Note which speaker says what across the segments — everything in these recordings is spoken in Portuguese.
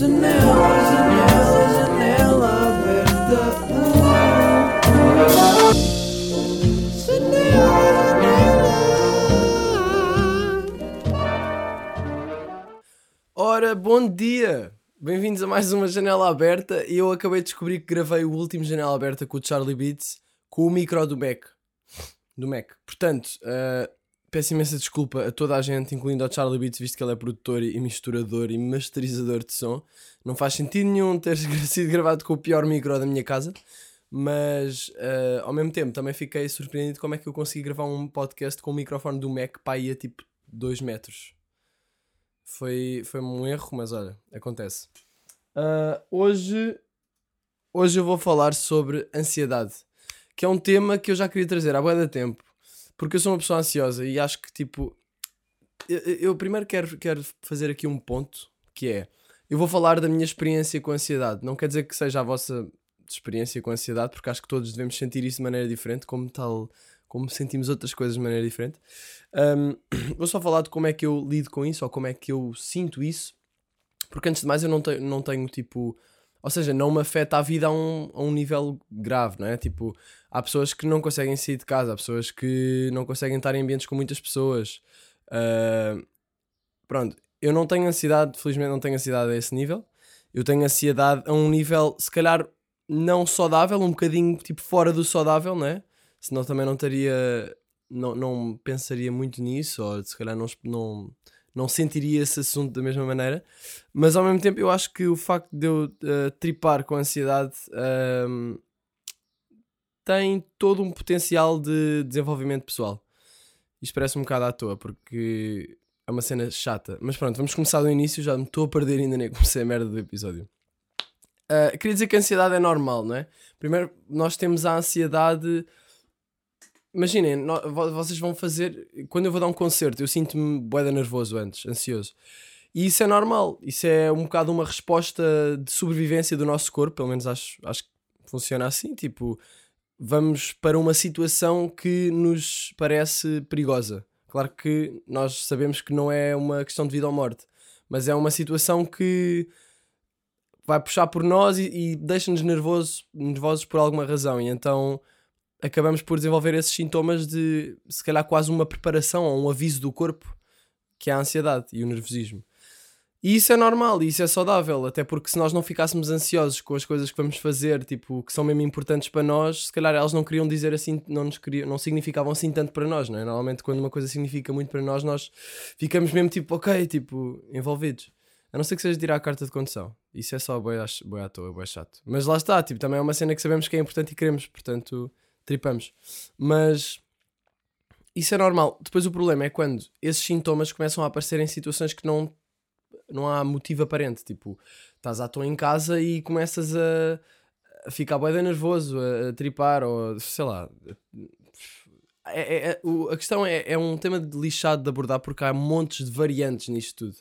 Speaker 1: Janela, janela, janela aberta. Janela. Ora, bom dia! Bem-vindos a mais uma Janela Aberta. E eu acabei de descobrir que gravei o último Janela Aberta com o Charlie Beats com o micro do Mac. Do Mac. Portanto, uh, peço imensa desculpa a toda a gente, incluindo ao Charlie Beats, visto que ele é produtor e misturador e masterizador de som. Não faz sentido nenhum ter sido gravado com o pior micro da minha casa, mas uh, ao mesmo tempo também fiquei surpreendido como é que eu consegui gravar um podcast com o microfone do Mac para ir a tipo 2 metros. Foi, foi um erro, mas olha, acontece. Uh, hoje, hoje eu vou falar sobre ansiedade, que é um tema que eu já queria trazer há muito tempo porque eu sou uma pessoa ansiosa e acho que, tipo, eu, eu primeiro quero, quero fazer aqui um ponto que é: eu vou falar da minha experiência com ansiedade. Não quer dizer que seja a vossa experiência com ansiedade, porque acho que todos devemos sentir isso de maneira diferente, como tal, como sentimos outras coisas de maneira diferente. Um, vou só falar de como é que eu lido com isso, ou como é que eu sinto isso, porque antes de mais eu não, te, não tenho tipo ou seja, não me afeta a vida a um, a um nível grave, não é? Tipo, há pessoas que não conseguem sair de casa, há pessoas que não conseguem estar em ambientes com muitas pessoas. Uh, pronto, eu não tenho ansiedade, felizmente não tenho ansiedade a esse nível. Eu tenho ansiedade a um nível, se calhar, não saudável, um bocadinho tipo fora do saudável, não é? Senão também não estaria, não, não pensaria muito nisso, ou se calhar não, não não sentiria esse assunto da mesma maneira, mas ao mesmo tempo eu acho que o facto de eu uh, tripar com ansiedade uh, tem todo um potencial de desenvolvimento pessoal. Isto parece um bocado à toa, porque é uma cena chata. Mas pronto, vamos começar do início, já me estou a perder ainda nem comecei a merda do episódio. Uh, queria dizer que a ansiedade é normal, não é? Primeiro, nós temos a ansiedade imaginem, vocês vão fazer. Quando eu vou dar um concerto, eu sinto-me boeda nervoso antes, ansioso. E isso é normal, isso é um bocado uma resposta de sobrevivência do nosso corpo, pelo menos acho, acho que funciona assim. Tipo, vamos para uma situação que nos parece perigosa. Claro que nós sabemos que não é uma questão de vida ou morte, mas é uma situação que vai puxar por nós e, e deixa-nos nervosos, nervosos por alguma razão. E então acabamos por desenvolver esses sintomas de, se calhar, quase uma preparação ou um aviso do corpo, que é a ansiedade e o nervosismo. E isso é normal, e isso é saudável, até porque se nós não ficássemos ansiosos com as coisas que vamos fazer, tipo, que são mesmo importantes para nós, se calhar elas não queriam dizer assim, não nos queriam, não significavam assim tanto para nós, não é? Normalmente quando uma coisa significa muito para nós, nós ficamos mesmo tipo, ok, tipo, envolvidos. A não ser que seja tirar a carta de condução. Isso é só boi, boi à toa, boi chato. Mas lá está, tipo, também é uma cena que sabemos que é importante e queremos, portanto tripamos. Mas isso é normal. Depois o problema é quando esses sintomas começam a aparecer em situações que não, não há motivo aparente. Tipo, estás à toa em casa e começas a, a ficar bem nervoso, a, a, tripar, ou sei lá. É, é, é, o, a questão é, é um tema de lixado de abordar porque há montes de variantes nisto tudo.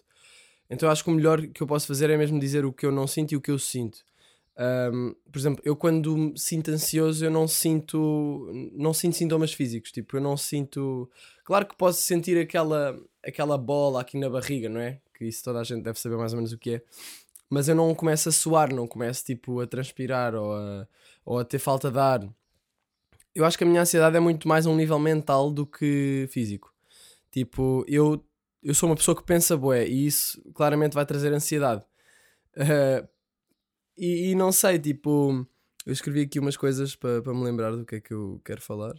Speaker 1: Então acho que o melhor que eu posso fazer é mesmo dizer o que eu não sinto e o que eu sinto. Um, por exemplo, eu quando me sinto ansioso, eu não sinto, não sinto sintomas físicos. Tipo, eu não sinto. Claro que posso sentir aquela, aquela bola aqui na barriga, não é? Que isso toda a gente deve saber mais ou menos o que é. Mas eu não começo a suar, não começo tipo a transpirar ou a, ou a ter falta de ar. Eu acho que a minha ansiedade é muito mais a um nível mental do que físico. Tipo, eu, eu sou uma pessoa que pensa bué e isso claramente vai trazer ansiedade. Uh, e, e, não sei, tipo, eu escrevi aqui umas coisas para pa me lembrar do que é que eu quero falar.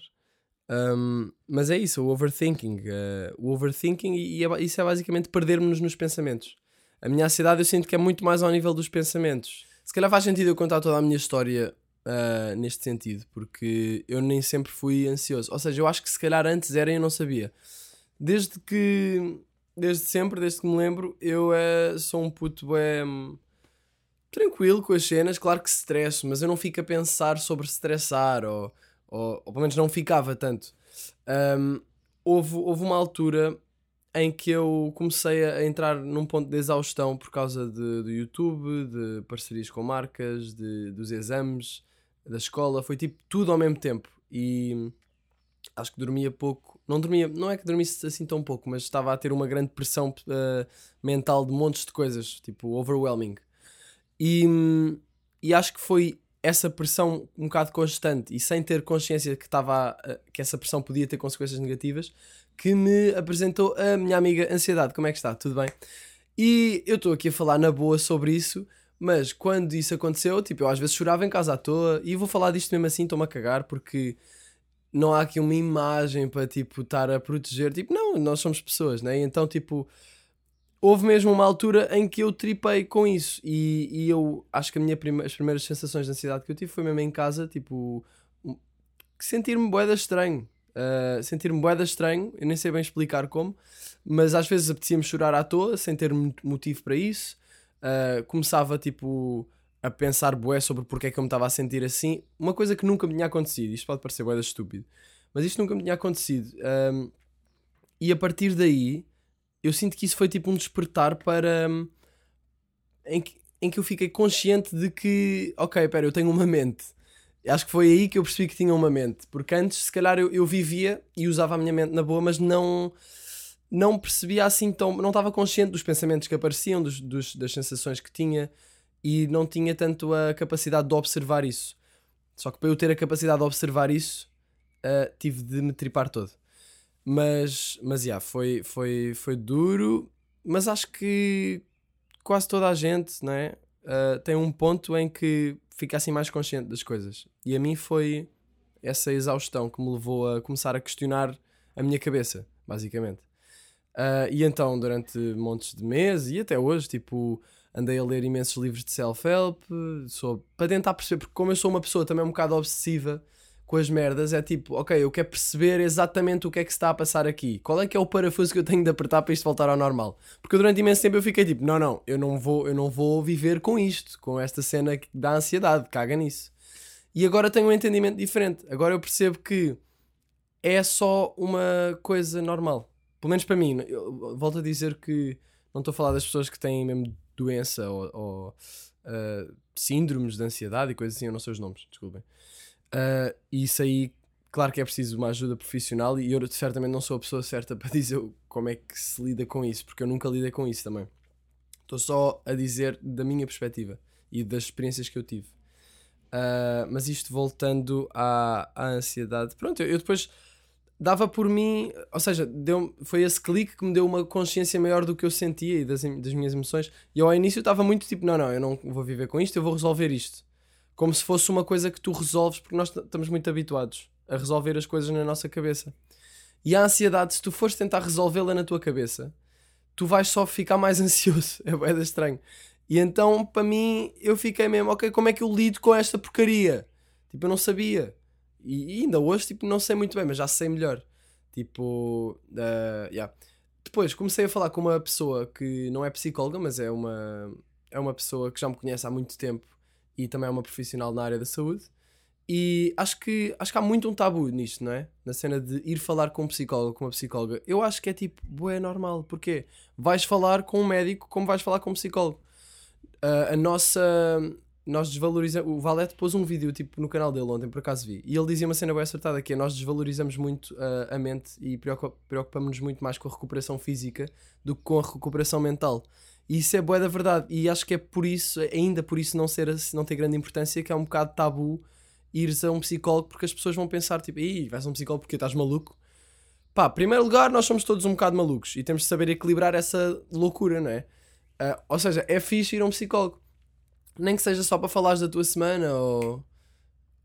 Speaker 1: Um, mas é isso, o overthinking. Uh, o overthinking, e, e é, isso é basicamente perdermos nos pensamentos. A minha ansiedade eu sinto que é muito mais ao nível dos pensamentos. Se calhar faz sentido eu contar toda a minha história uh, neste sentido, porque eu nem sempre fui ansioso. Ou seja, eu acho que se calhar antes era e eu não sabia. Desde que. Desde sempre, desde que me lembro, eu uh, sou um puto é, tranquilo com as cenas, claro que estresso, mas eu não fico a pensar sobre estressar, ou, ou, ou pelo menos não ficava tanto. Um, houve, houve uma altura em que eu comecei a entrar num ponto de exaustão por causa de, do YouTube, de parcerias com marcas, de, dos exames, da escola, foi tipo tudo ao mesmo tempo. E acho que dormia pouco. Não dormia, não é que dormisse assim tão pouco, mas estava a ter uma grande pressão uh, mental de montes de coisas, tipo overwhelming. E, e acho que foi essa pressão um bocado constante e sem ter consciência que, estava que essa pressão podia ter consequências negativas que me apresentou a minha amiga Ansiedade. Como é que está? Tudo bem? E eu estou aqui a falar na boa sobre isso, mas quando isso aconteceu, tipo, eu às vezes chorava em casa à toa e vou falar disto mesmo assim, estou-me a cagar porque não há aqui uma imagem para tipo estar a proteger, tipo, não, nós somos pessoas, né? Então, tipo, houve mesmo uma altura em que eu tripei com isso e, e eu acho que minha prima, as primeiras sensações de ansiedade que eu tive foi mesmo em casa, tipo, sentir-me boeda estranho. Uh, sentir-me boeda estranho, eu nem sei bem explicar como, mas às vezes apetecia-me chorar à toa, sem ter motivo para isso. Uh, começava tipo a pensar bué sobre porque é que eu me estava a sentir assim. Uma coisa que nunca me tinha acontecido, isto pode parecer boeda estúpido, mas isto nunca me tinha acontecido. Um, e a partir daí eu sinto que isso foi tipo um despertar para. Um, em, que, em que eu fiquei consciente de que, ok, pera, eu tenho uma mente. Acho que foi aí que eu percebi que tinha uma mente. Porque antes, se calhar, eu, eu vivia e usava a minha mente na boa, mas não não percebia assim tão. não estava consciente dos pensamentos que apareciam, dos, dos, das sensações que tinha e não tinha tanto a capacidade de observar isso. Só que para eu ter a capacidade de observar isso, uh, tive de me tripar todo. Mas, mas yeah, foi, foi, foi duro, mas acho que quase toda a gente não é? Uh, tem um ponto em que fica assim mais consciente das coisas. E a mim foi essa exaustão que me levou a começar a questionar a minha cabeça, basicamente. Uh, e então, durante montes de meses e até hoje, tipo, andei a ler imensos livros de self-help para tentar perceber, porque como eu sou uma pessoa também um bocado obsessiva com as merdas, é tipo, ok, eu quero perceber exatamente o que é que se está a passar aqui. Qual é que é o parafuso que eu tenho de apertar para isto voltar ao normal? Porque durante imenso tempo eu fiquei tipo, não, não, eu não vou, eu não vou viver com isto, com esta cena dá ansiedade, caga nisso. E agora tenho um entendimento diferente. Agora eu percebo que é só uma coisa normal. Pelo menos para mim, eu volto a dizer que não estou a falar das pessoas que têm mesmo doença ou, ou uh, síndromes de ansiedade e coisas assim, eu não sei os nomes, desculpem. Uh, e isso aí, claro que é preciso uma ajuda profissional e eu certamente não sou a pessoa certa para dizer como é que se lida com isso, porque eu nunca lidei com isso também. Estou só a dizer da minha perspectiva e das experiências que eu tive. Uh, mas isto voltando à, à ansiedade, pronto, eu, eu, depois dava por mim, ou seja, deu, foi esse clique que me deu uma consciência maior do que eu sentia e das, das minhas emoções. E eu ao início estava muito tipo: não, não, eu não vou viver com isto, eu vou resolver isto como se fosse uma coisa que tu resolves, porque nós estamos muito habituados a resolver as coisas na nossa cabeça. E a ansiedade, se tu fores tentar resolvê-la na tua cabeça, tu vais só ficar mais ansioso. É bem estranho. E então, para mim, eu fiquei mesmo, ok, como é que eu lido com esta porcaria? Tipo, eu não sabia. E, e ainda hoje, tipo, não sei muito bem, mas já sei melhor. Tipo, uh, yeah. Depois comecei a falar com uma pessoa que não é psicóloga, mas é uma, é uma pessoa que já me conhece há muito tempo e também é uma profissional na área da saúde. E acho que, acho que há muito um tabu nisto, não é? Na cena de ir falar com um psicólogo, com uma psicóloga. Eu acho que é tipo, é normal. Porquê? Vais falar com um médico como vais falar com um psicólogo. Uh, a nossa. Nós desvalorizamos. O Valete pôs um vídeo tipo no canal dele ontem, por acaso vi. E ele dizia uma cena bem acertada que é nós desvalorizamos muito uh, a mente e preocupamos-nos muito mais com a recuperação física do que com a recuperação mental. E isso é boa da verdade. E acho que é por isso, ainda por isso não, ser, não ter grande importância, que é um bocado tabu ires a um psicólogo porque as pessoas vão pensar tipo, Ih, vais a um psicólogo porque estás maluco. Pá, primeiro lugar, nós somos todos um bocado malucos e temos de saber equilibrar essa loucura, não é? Uh, ou seja, é fixe ir a um psicólogo. Nem que seja só para falares da tua semana ou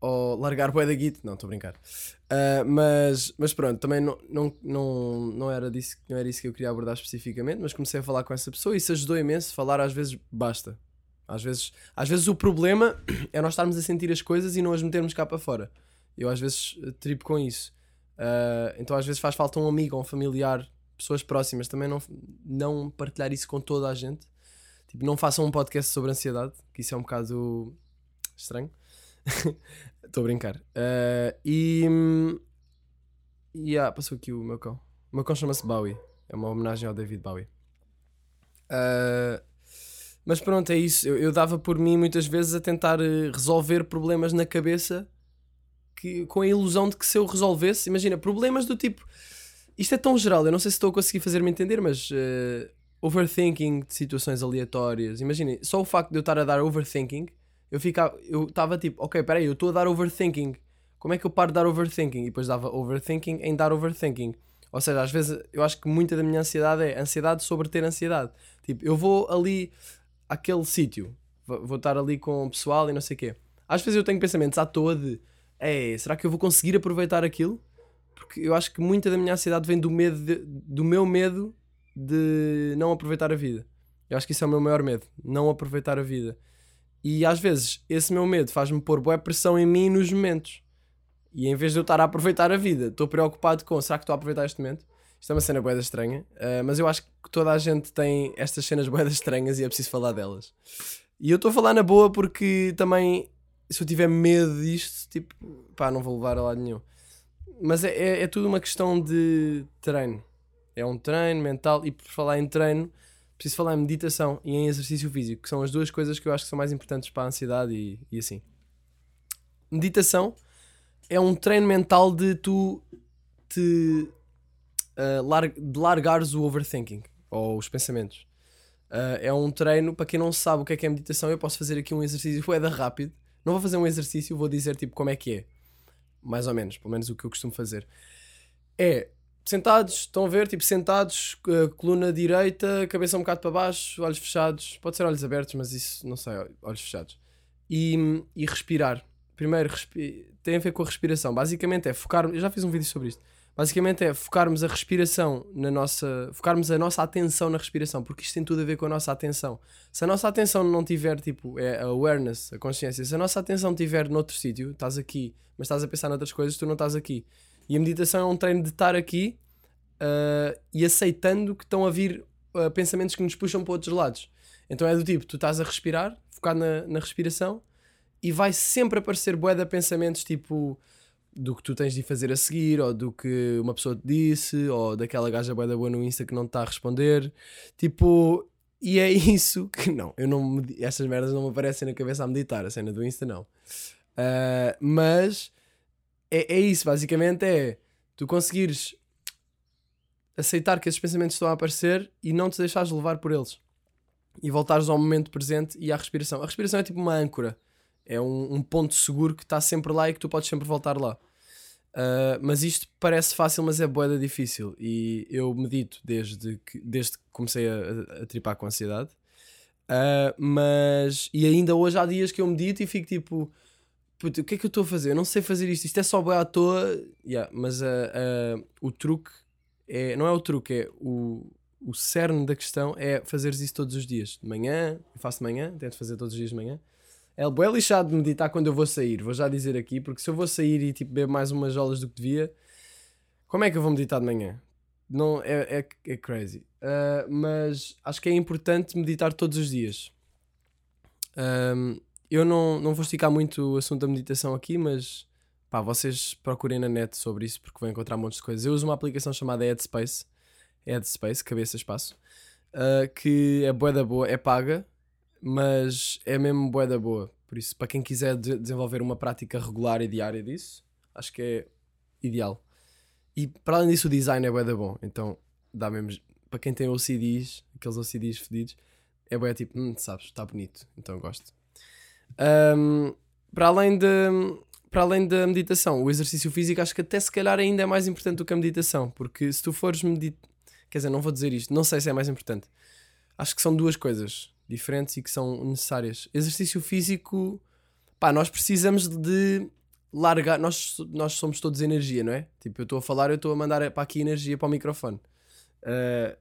Speaker 1: ou largar bué da git, não, estou a brincar. Uh, mas, mas pronto, também não, não, não, não, era disso, não era isso que eu queria abordar especificamente, mas comecei a falar com essa pessoa e isso ajudou imenso. Falar às vezes basta. Às vezes, às vezes o problema é nós estarmos a sentir as coisas e não as metermos cá para fora. Eu às vezes tripo com isso. Uh, então às vezes faz falta um amigo, um familiar, pessoas próximas, também não, não partilhar isso com toda a gente. Tipo, não façam um podcast sobre ansiedade, que isso é um bocado estranho. Estou a brincar. Uh, e. E yeah, passou aqui o meu cão. O meu cão chama-se Bowie. É uma homenagem ao David Bowie. Uh, mas pronto, é isso. Eu, eu, dava por mim muitas vezes a tentar eh, resolver problemas na cabeça que, com a ilusão de que se eu resolvesse, imagina, problemas do tipo. Isto é tão geral, eu não sei se estou a conseguir fazer-me entender, mas uh, overthinking de situações aleatórias. Imaginem, só o facto de eu estar a dar overthinking, eu ficava, eu estava tipo, ok, peraí, eu estou a dar overthinking. Como é que eu paro de dar overthinking? E depois dava overthinking em dar overthinking. Ou seja, às vezes eu acho que muita da minha ansiedade é ansiedade sobre ter ansiedade. Tipo, eu vou ali àquele sítio, vou estar ali com o pessoal e não sei o quê. Às vezes eu tenho pensamentos à toa de, é, será que eu vou conseguir aproveitar aquilo? Porque eu acho que muita da minha ansiedade vem do medo, de, do meu medo de não aproveitar a vida. Eu acho que isso é o meu maior medo, não aproveitar a vida. E às vezes esse meu medo faz-me pôr boa pressão em mim nos momentos. E em vez de eu estar a aproveitar a vida, estou preocupado com será que estou a aproveitar este momento? Isto é uma cena boeda estranha, uh, mas eu acho que toda a gente tem estas cenas boedas estranhas e é preciso falar delas. E eu estou a falar na boa porque também, se eu tiver medo disto, tipo, pá, não vou levar a lado nenhum. Mas é, é, é tudo uma questão de treino. É um treino mental e por falar em treino, preciso falar em meditação e em exercício físico, que são as duas coisas que eu acho que são mais importantes para a ansiedade e, e assim. Meditação é um treino mental de tu te uh, lar de largares o overthinking ou os pensamentos. Uh, é um treino, para quem não sabe o que é que é meditação, eu posso fazer aqui um exercício é da rápido. Não vou fazer um exercício, vou dizer tipo como é que é. Mais ou menos, pelo menos o que eu costumo fazer. É sentados, estão a ver, tipo sentados, uh, coluna direita, cabeça um bocado para baixo, olhos fechados. Pode ser olhos abertos, mas isso não sei, olhos fechados. E, e respirar. Primeiro, respi tem a ver com a respiração. Basicamente é focar. Eu já fiz um vídeo sobre isto. Basicamente é focarmos a respiração na nossa. focarmos a nossa atenção na respiração, porque isto tem tudo a ver com a nossa atenção. Se a nossa atenção não tiver, tipo, é a awareness, a consciência, se a nossa atenção tiver noutro sítio, estás aqui, mas estás a pensar noutras coisas, tu não estás aqui. E a meditação é um treino de estar aqui uh, e aceitando que estão a vir uh, pensamentos que nos puxam para outros lados. Então é do tipo, tu estás a respirar, focado na, na respiração e vai sempre aparecer de pensamentos tipo do que tu tens de fazer a seguir, ou do que uma pessoa te disse, ou daquela gaja bué da boa no Insta que não te está a responder. Tipo, e é isso que não, eu não estas merdas não me aparecem na cabeça a meditar, a cena do Insta não. Uh, mas é, é isso, basicamente é tu conseguires aceitar que esses pensamentos estão a aparecer e não te deixares levar por eles. E voltares ao momento presente e à respiração. A respiração é tipo uma âncora é um, um ponto seguro que está sempre lá e que tu podes sempre voltar lá. Uh, mas isto parece fácil, mas é boeda difícil. E eu medito desde que, desde que comecei a, a tripar com ansiedade. Uh, mas. E ainda hoje há dias que eu medito e fico tipo. O que é que eu estou a fazer? Eu não sei fazer isto. Isto é só boa à toa. Yeah, mas uh, o truque é. Não é o truque, é o, o cerne da questão é fazeres isso todos os dias. De manhã, eu faço de manhã, tento fazer todos os dias de manhã. É bem lixado de meditar quando eu vou sair, vou já dizer aqui, porque se eu vou sair e tipo beber mais umas jolas do que devia, como é que eu vou meditar de manhã? Não, é, é, é crazy. Uh, mas acho que é importante meditar todos os dias. Um, eu não, não vou esticar muito o assunto da meditação aqui, mas pá, vocês procurem na net sobre isso porque vão encontrar montes de coisas. Eu uso uma aplicação chamada Headspace, Headspace, cabeça espaço, uh, que é boa da boa, é paga, mas é mesmo bué da boa. Por isso, para quem quiser de desenvolver uma prática regular e diária disso, acho que é ideal. E para além disso, o design é bué da bom. Então, dá mesmo. Para quem tem OCDs, aqueles OCDs fedidos, é bué tipo, hum, sabes, está bonito. Então, gosto. Um, para além de. Para além da meditação, o exercício físico acho que até se calhar ainda é mais importante do que a meditação, porque se tu fores meditar, quer dizer, não vou dizer isto, não sei se é mais importante. Acho que são duas coisas diferentes e que são necessárias. Exercício físico, pá, nós precisamos de largar. Nós, nós somos todos energia, não é? Tipo, eu estou a falar, eu estou a mandar para aqui energia para o microfone. Uh,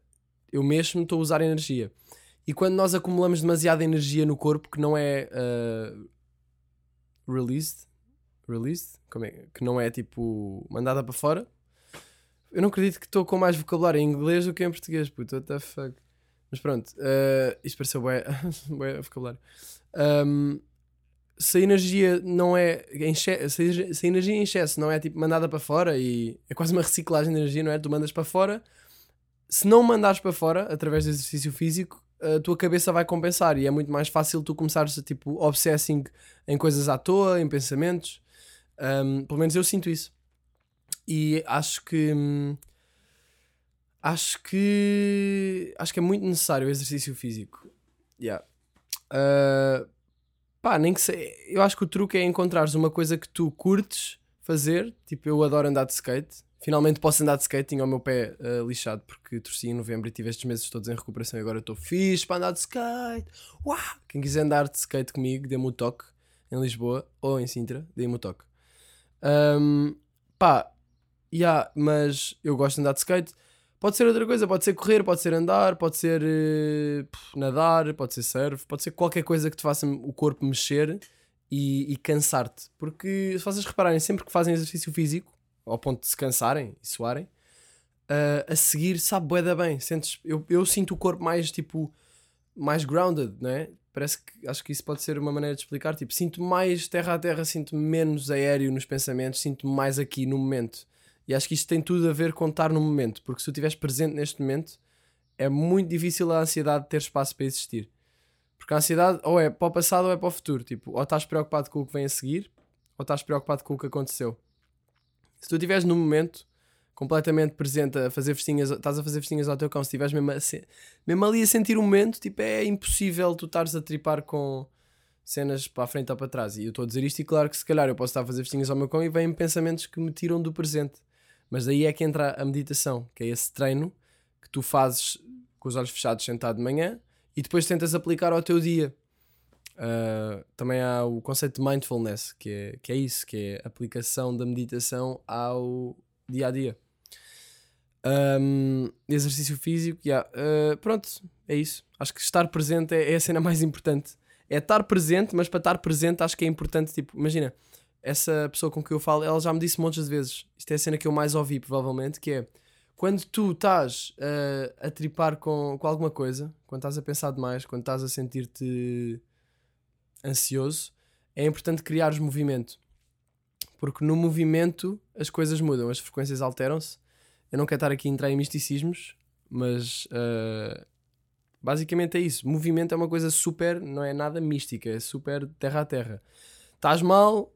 Speaker 1: eu mesmo estou a usar energia. E quando nós acumulamos demasiada energia no corpo que não é uh, released, released, como é? que não é tipo mandada para fora, eu não acredito que estou com mais vocabulário em inglês do que em português, puto, what the fuck. Mas pronto, uh, isto pareceu bué, bué vocabulário. Um, se a energia não é em se a energia em excesso não é tipo mandada para fora e é quase uma reciclagem de energia, não é? Tu mandas para fora, se não mandares para fora através do exercício físico, a tua cabeça vai compensar e é muito mais fácil tu começares a tipo obsessing em coisas à toa, em pensamentos. Um, pelo menos eu sinto isso. E acho que. Hum, Acho que. Acho que é muito necessário o exercício físico. Yeah. Uh, pá, nem que sei. Eu acho que o truque é encontrares uma coisa que tu curtes fazer. Tipo, eu adoro andar de skate. Finalmente posso andar de skate. Tinha o meu pé uh, lixado porque torci em novembro e tive estes meses todos em recuperação. E agora estou fixe para andar de skate. Uau! Quem quiser andar de skate comigo, dê-me o toque em Lisboa ou em Sintra, dê-me o toque. Um, pá, yeah, mas eu gosto de andar de skate. Pode ser outra coisa, pode ser correr, pode ser andar, pode ser uh, nadar, pode ser surf, pode ser qualquer coisa que te faça o corpo mexer e, e cansar-te. Porque se vocês repararem, sempre que fazem exercício físico, ao ponto de se cansarem e suarem, uh, a seguir sabe boeda bem. Sentes, eu, eu sinto o corpo mais tipo mais grounded, não é? Parece que acho que isso pode ser uma maneira de explicar. Tipo, sinto mais terra a terra, sinto menos aéreo nos pensamentos, sinto mais aqui no momento. E acho que isto tem tudo a ver com estar no momento, porque se tu estiveres presente neste momento, é muito difícil a ansiedade ter espaço para existir. Porque a ansiedade ou é para o passado ou é para o futuro. Tipo, ou estás preocupado com o que vem a seguir, ou estás preocupado com o que aconteceu. Se tu estiveres no momento, completamente presente a fazer festinhas, estás a fazer festinhas ao teu cão, se estiveres mesmo, mesmo ali a sentir o momento, tipo, é impossível tu estares a tripar com cenas para a frente ou para trás. E eu estou a dizer isto e claro que se calhar eu posso estar a fazer festinhas ao meu cão e vêm pensamentos que me tiram do presente. Mas daí é que entra a meditação, que é esse treino que tu fazes com os olhos fechados sentado de manhã e depois tentas aplicar ao teu dia. Uh, também há o conceito de mindfulness, que é, que é isso, que é a aplicação da meditação ao dia a dia. Um, exercício físico, yeah. Uh, pronto, é isso. Acho que estar presente é, é, a cena mais importante. É estar presente, mas para estar presente acho que é importante, tipo, imagina, essa pessoa com quem eu falo, ela já me disse montes de vezes. Isto é a cena que eu mais ouvi, provavelmente, que é quando tu estás uh, a tripar com, com alguma coisa, quando estás a pensar demais, quando estás a sentir-te ansioso, é importante criares movimento. Porque no movimento as coisas mudam, as frequências alteram-se. Eu não quero estar aqui a entrar em misticismos, mas uh, basicamente é isso. Movimento é uma coisa super, não é nada mística, é super terra a terra. Estás mal,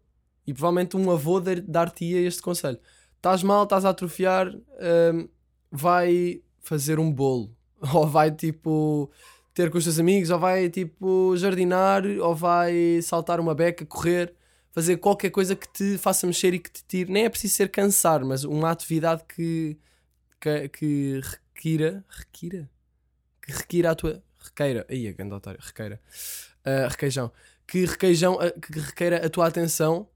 Speaker 1: e provavelmente um avô dar-te-ia este conselho. Estás mal, estás a atrofiar, hum, vai fazer um bolo. Ou vai tipo ter com os teus amigos, ou vai tipo jardinar, ou vai saltar uma beca, correr, fazer qualquer coisa que te faça mexer e que te tire. Nem é preciso ser cansar, mas uma atividade que, que, que requira. Requira? Que requira a tua. Requeira. Aí, a grande otário. Requeira. Uh, requeijão. Que, requeijão, uh, que requeira a tua atenção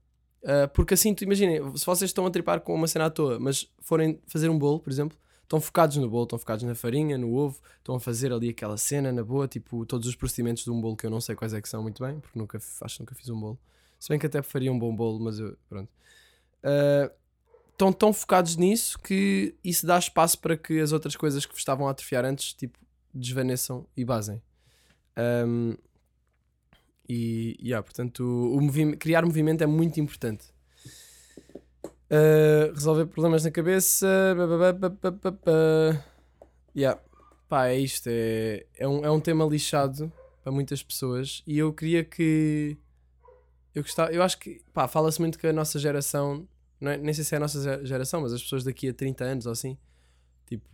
Speaker 1: Uh, porque assim, imaginem, se vocês estão a tripar com uma cena à toa, mas forem fazer um bolo, por exemplo, estão focados no bolo, estão focados na farinha, no ovo, estão a fazer ali aquela cena na boa, tipo todos os procedimentos de um bolo que eu não sei quais é que são muito bem, porque nunca, acho que nunca fiz um bolo. Se bem que até faria um bom bolo, mas eu, pronto. Uh, estão tão focados nisso que isso dá espaço para que as outras coisas que estavam a atrofiar antes, tipo, desvaneçam e basem. Um, e, yeah, portanto, o, o criar movimento é muito importante. Uh, resolver problemas na cabeça. Yeah. Pá, é isto. É, é, um, é um tema lixado para muitas pessoas. E eu queria que. Eu, gostava, eu acho que. Pá, fala-se muito que a nossa geração. Não é, nem sei se é a nossa geração, mas as pessoas daqui a 30 anos ou assim. Tipo,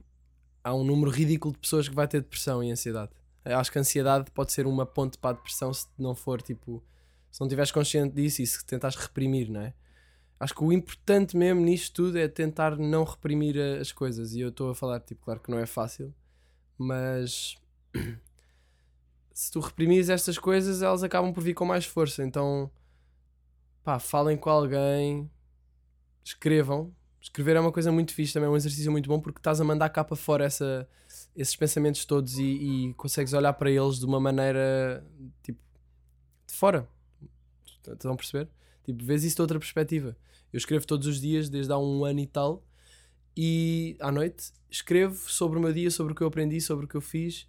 Speaker 1: há um número ridículo de pessoas que vai ter depressão e ansiedade. Acho que a ansiedade pode ser uma ponte para a depressão se não for tipo. Se não estiveres consciente disso e se tentares reprimir, não é? Acho que o importante mesmo nisto tudo é tentar não reprimir as coisas. E eu estou a falar, tipo, claro que não é fácil, mas se tu reprimires estas coisas, elas acabam por vir com mais força. Então, pá, falem com alguém, escrevam. Escrever é uma coisa muito fixe também, é um exercício muito bom porque estás a mandar cá para fora essa esses pensamentos todos e, e, consegues olhar para eles de uma maneira tipo de fora. Estão a perceber? Tipo, vês isso de outra perspectiva. Eu escrevo todos os dias, desde há um ano e tal, e à noite escrevo sobre o meu dia, sobre o que eu aprendi, sobre o que eu fiz.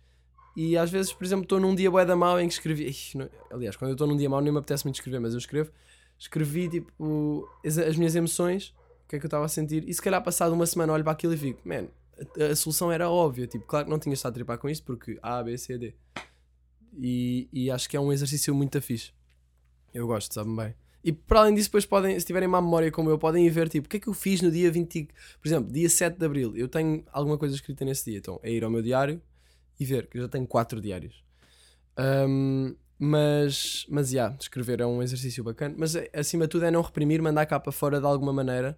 Speaker 1: E às vezes, por exemplo, estou num dia bué da mal em que escrevi. Aliás, quando eu estou num dia mau, nem me apetece muito escrever, mas eu escrevo. Escrevi tipo as, as minhas emoções, o que é que eu estava a sentir, e se calhar passado uma semana olho para aquilo e fico, man, a, solução era óbvia. Tipo, claro que não tinha estado a tripar com isto porque A, B, C, D. E, e acho que é um exercício muito fixe. Eu gosto, sabe bem. E para além disso, depois podem, se tiverem má memória como eu, podem ver, tipo, o que é que eu fiz no dia 20, por exemplo, dia 7 de Abril. Eu tenho alguma coisa escrita nesse dia, então é ir ao meu diário e ver, que eu já tenho 4 diários. Um, mas, mas, já, yeah, escrever é um exercício bacana. Mas, acima de tudo, é não reprimir, mandar cá para fora de alguma maneira.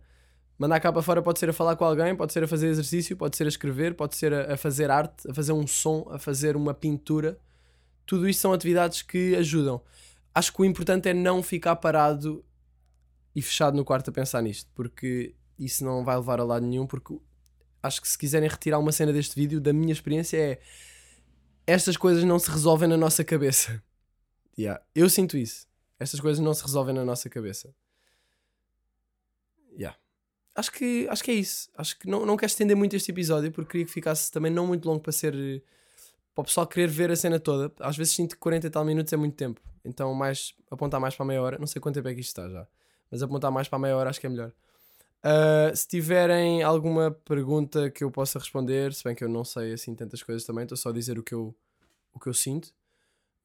Speaker 1: Mandar cá para fora pode ser a falar com alguém, pode ser a fazer exercício, pode ser a escrever, pode ser a, a fazer arte, a fazer um som, a fazer uma pintura. Tudo isto são atividades que ajudam acho que o importante é não ficar parado e fechado no quarto a pensar nisto, porque isso não vai levar a lado nenhum. Porque acho que se quiserem retirar uma cena deste vídeo, da minha experiência, é estas coisas não se resolvem na nossa cabeça. Yeah. Eu sinto isso. Estas coisas não se resolvem na nossa cabeça. Yeah. Acho que, acho que é isso. Acho que não, não quero estender muito este episódio porque queria que ficasse também não muito longo para ser para o pessoal querer ver a cena toda. Às vezes sinto que 40 e tal minutos é muito tempo. Então mais, apontar mais para a meia hora. Não sei quanto tempo é que isto está já. Mas apontar mais para a meia hora acho que é melhor. Uh, se tiverem alguma pergunta que eu possa responder, se bem que eu não sei assim tantas coisas também, estou só a dizer o que eu, o que eu sinto,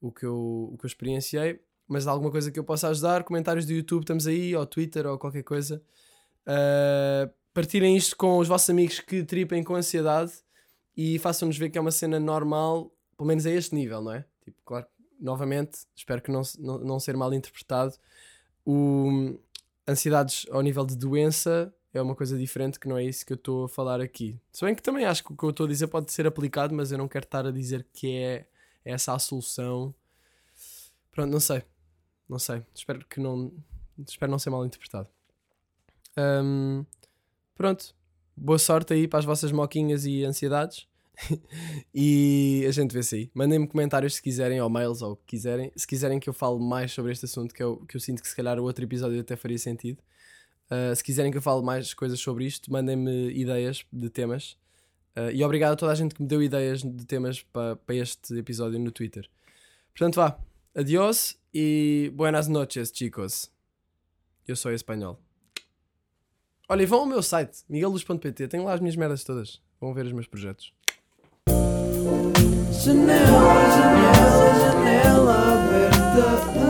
Speaker 1: o que eu, o que eu experienciei. Mas alguma coisa que eu possa ajudar, comentários do YouTube, estamos aí, ou Twitter, ou qualquer coisa. Uh, partilhem isto com os vossos amigos que tripem com ansiedade e façam-nos ver que é uma cena normal, pelo menos a este nível, não é? Tipo, claro, novamente, espero que não, não, não ser mal interpretado. O, ansiedades ao nível de doença é uma coisa diferente que não é isso que eu estou a falar aqui. Se bem que também acho que o que eu estou a dizer pode ser aplicado, mas eu não quero estar a dizer que é essa a solução. Pronto, não sei. Não sei. Espero que não. Espero não ser mal interpretado. Um, pronto. Boa sorte aí para as vossas moquinhas e ansiedades. e a gente vê-se aí. Mandem-me comentários se quiserem, ou mails, ou o que quiserem. Se quiserem que eu fale mais sobre este assunto, que eu, que eu sinto que se calhar o outro episódio até faria sentido. Uh, se quiserem que eu fale mais coisas sobre isto, mandem-me ideias de temas. Uh, e obrigado a toda a gente que me deu ideias de temas para pa este episódio no Twitter. Portanto, vá. Adiós e buenas noches, chicos. Eu sou espanhol. Olha, vão ao meu site, miguelluz.pt. Tenho lá as minhas merdas todas. Vão ver os meus projetos. Janela, janela, janela aberta.